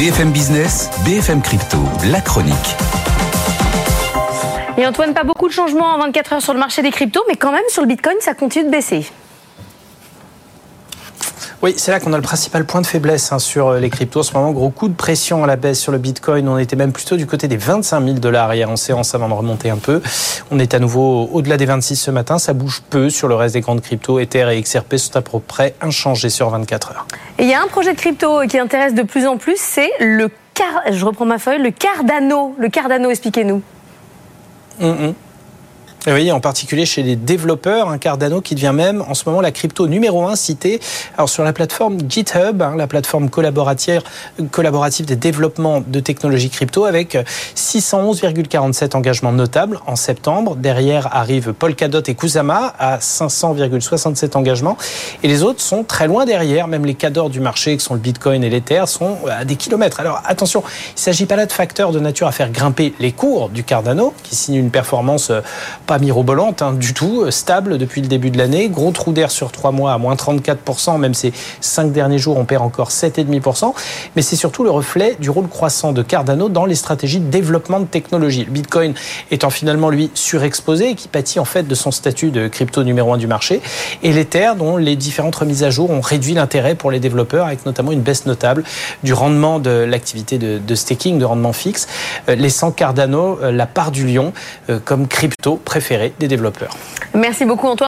BFM Business, BFM Crypto, la chronique. Et Antoine, pas beaucoup de changements en 24 heures sur le marché des cryptos, mais quand même sur le Bitcoin, ça continue de baisser. Oui, c'est là qu'on a le principal point de faiblesse hein, sur euh, les cryptos. En ce moment, gros coup de pression à la baisse sur le Bitcoin. On était même plutôt du côté des 25 000 dollars hier en séance avant de remonter un peu. On est à nouveau au-delà des 26 ce matin. Ça bouge peu sur le reste des grandes cryptos. Ether et XRP sont à peu près inchangés sur 24 heures. Et il y a un projet de crypto qui intéresse de plus en plus, c'est le car... je reprends ma feuille, le Cardano. Le Cardano, expliquez-nous. Hum, hum. Et oui, en particulier chez les développeurs, un Cardano qui devient même en ce moment la crypto numéro un citée alors sur la plateforme GitHub, hein, la plateforme collaborative, collaborative des développements de technologies crypto avec 611,47 engagements notables en septembre. Derrière arrivent Polkadot et Kusama à 500,67 engagements et les autres sont très loin derrière, même les cadors du marché qui sont le Bitcoin et l'Ether sont à des kilomètres. Alors attention, il ne s'agit pas là de facteurs de nature à faire grimper les cours du Cardano qui signe une performance euh, pas mirobolante hein, du tout, euh, stable depuis le début de l'année. Gros trou d'air sur trois mois à moins 34%, même ces cinq derniers jours, on perd encore 7,5%. Mais c'est surtout le reflet du rôle croissant de Cardano dans les stratégies de développement de technologie. Le Bitcoin étant finalement, lui, surexposé et qui pâtit en fait de son statut de crypto numéro un du marché. Et l'Ether, dont les différentes remises à jour ont réduit l'intérêt pour les développeurs, avec notamment une baisse notable du rendement de l'activité de, staking, de rendement fixe, euh, laissant Cardano euh, la part du lion comme crypto préféré des développeurs. Merci beaucoup Antoine.